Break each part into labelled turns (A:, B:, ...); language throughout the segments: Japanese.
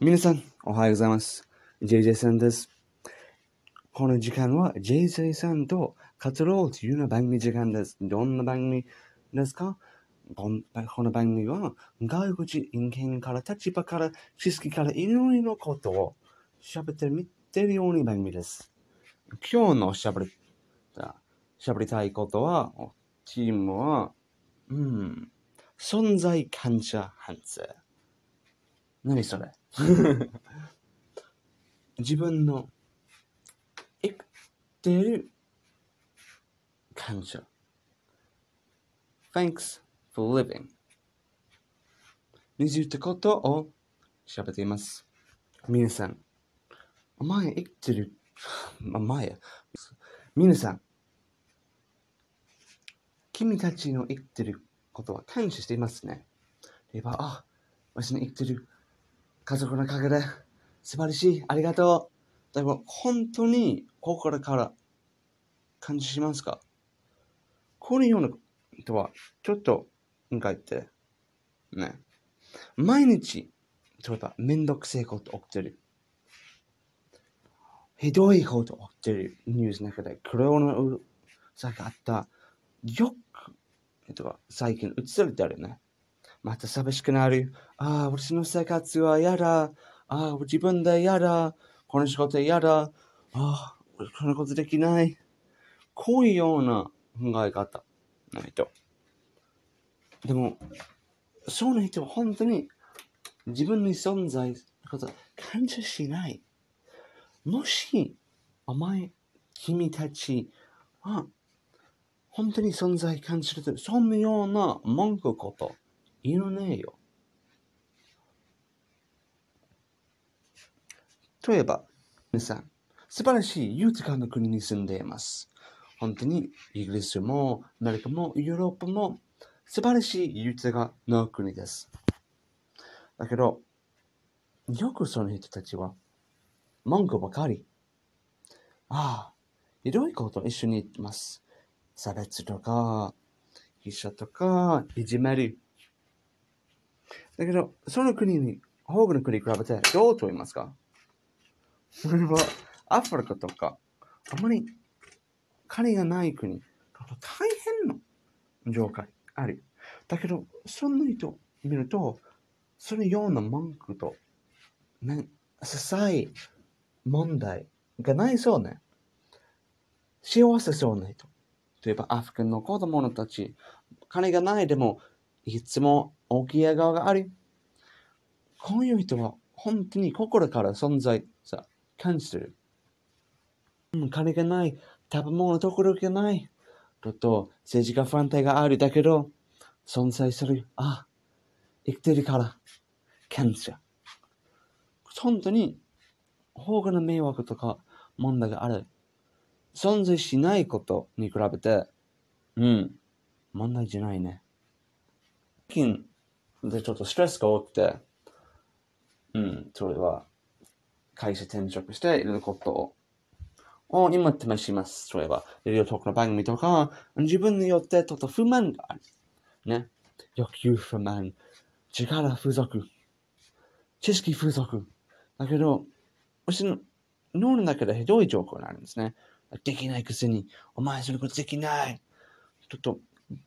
A: 皆さん、おはようございます。JJ さんです。この時間は JJ さんと語ろうというような番組時間です。どんな番組ですか？こんこの番組は外国人間から立場から知識からいろいろなことを喋ってみてるような番組です。今日の喋り喋りたいことは、チームは、うん、存在感謝反省。何それ自分の生きてる感謝。Thanks for living. についてことを喋っています。皆さん、お前生きてる、ま前や。皆さん、君たちの生きてることは感謝していますね。例えば、あ、私の生きてる家族のおかげで素晴らしい、ありがとう。でも、本当に心から感謝しますか？このようなことは、ちょっと考えて、ね。毎日、例えば、めんどくせえこと起きてる。ひどいこと起きてるニュースの中で、コロナウイルスがあった。よく、えっと、最近映されてるね。また寂しくなる。ああ、私の生活は嫌だ。ああ、自分で嫌だ。この仕事嫌だ。ああ、このことできない。こういうような考え方の人。でも、その人は本当に自分の存在のこと感謝しない。もし、お前、君たちは、本当に存在感じると、そのような文句こと、言わねえよ。例えば、皆さん、素晴らしい豊かな国に住んでいます。本当にイギリスもアメリカもヨーロッパも素晴らしい豊かな国です。だけど、よくその人たちは文句ばかり。ああ、ひどいこと一緒に言ってます。差別とか、被写とか、いじめる。だけど、その国に、多くの国に比べてどうと言いますか？それは、アフリカとか、あまり金がない国、大変な状態ある。だけど、その人見ると、そのような文句と、ね、些細問題がないそうね。幸せそうな人。例えば、アフリカの子供たち、金がないでも、いつも大きい笑顔がある。こういう人は本当に心から存在さ感じてる。うん金がない、食べ物ところがない。と政治が不安定があるだけど、存在する。あ、生きてるから、感謝。本当に、多くの迷惑とか問題がある。存在しないことに比べて、うん、問題じゃないね。近でちょっとストレスが多くて、うん、それは会社転職していろんなことをを今試します。それは、いろいろとこの番組とか、自分によってちょっと不満がある。ね。欲求不満、力不足、知識不足。だけど、私の脳の中でひどい状況になるんですね。できないくせに、お前そのことできない。ちょっと、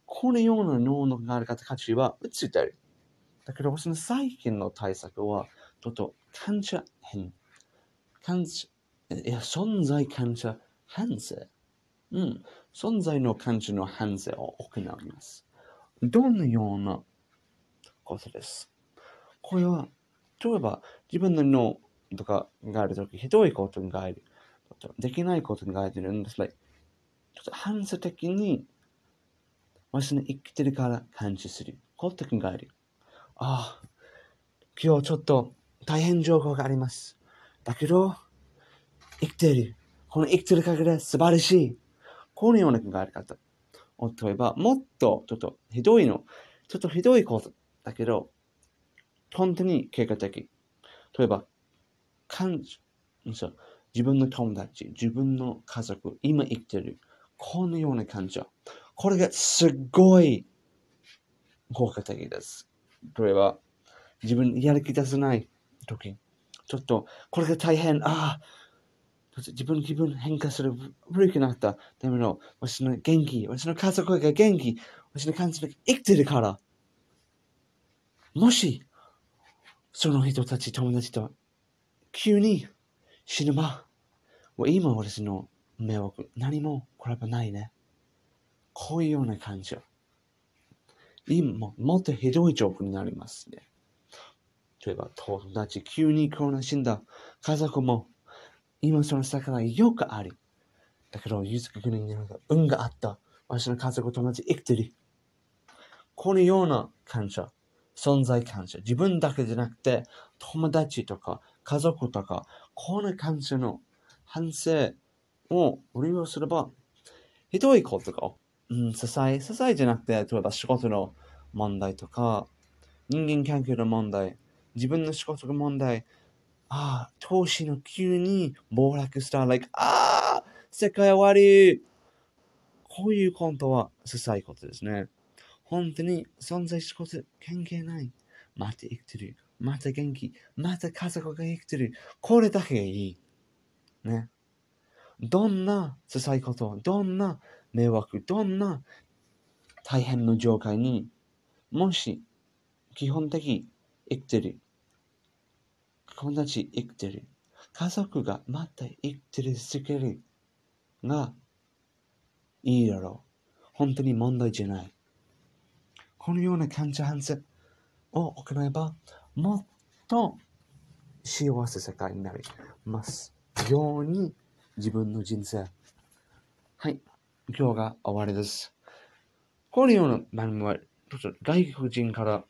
A: このような脳の考え方価値は映ってる。だけど、私の最近の対策は、ちょっと感謝変。感謝、いや、存在感謝反省。うん。存在の感謝の反省を行います。どのようなことです？これは、例えば、自分の脳とかがあるとき、ひどいことがある。できないことがあるんです。ちょっと反射的に、私の生きてるから感謝するこうとがある。ああ、今日ちょっと大変情報があります。だけど、生きてる。この生きてる限り素晴らしい。このような考え方。例えば、もっとちょっとひどいの。ちょっとひどいことだけど、本当に経過的。例えば、感謝。自分の友達、自分の家族、今生きてる。このような感謝。これがすごい効果的です。例えば、自分やる気出せない時、ちょっと、これが大変、ああ、自分気分変化する、悪くなった。でも、私の元気、私の家族が元気、私の感情が生きてるから。もし、その人たち、友達と、急に死ぬば、今私の迷惑、何もこれはないね。こういうような感情。今もっとひどい状況になりますね。例えば、友達、急にコロナ死んだ。家族も今その坂がよくあり。だけど、ゆずく国に運があった。私の家族友達生きてる。このような感謝、存在感謝。自分だけじゃなくて、友達とか家族とか、この感謝の反省を利用すれば、ひどいことが、うん、支え、支えじゃなくて、例えば仕事の問題とか、人間関係の問題、自分の仕事の問題、ああ、投資の急に暴落した、like、ああ、世界終わり。こういうことは、ささいことですね。本当に存在すること関係ない。また生きてる。また元気。また家族が生きてる。これだけがいい。ね。どんなささいこと、どんな迷惑、どんな大変な状態に、もし基本的生きてる。友達生きてる。家族がまた生きてるすぎるがいいだろう。本当に問題じゃない。このような感謝反省を行えば、もっと幸せ世界になりますように自分の人生。はい。今日が終わりです。このような番組は、外国人から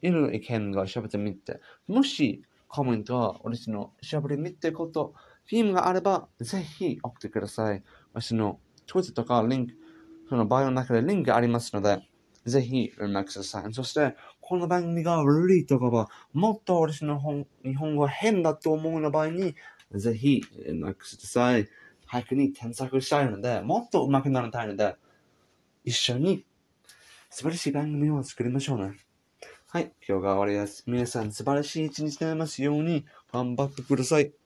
A: いろいろ意見が喋ってみて、もしコメントは私のしゃべり見てこと、フィームがあれば、ぜひ送ってください。私の Twitter とかリンク、そのバイオの中でリンクがありますので、ぜひ連絡ください。そして、この番組が悪いとかは、もっと私の本日本語変だと思うの場合に、ぜひえ、なください。早くに添削したいので、もっと上手くなりたいので、一緒に素晴らしい番組を作りましょうね。はい、今日が終わりです。皆さん素晴らしい一日になりますように頑張ってください。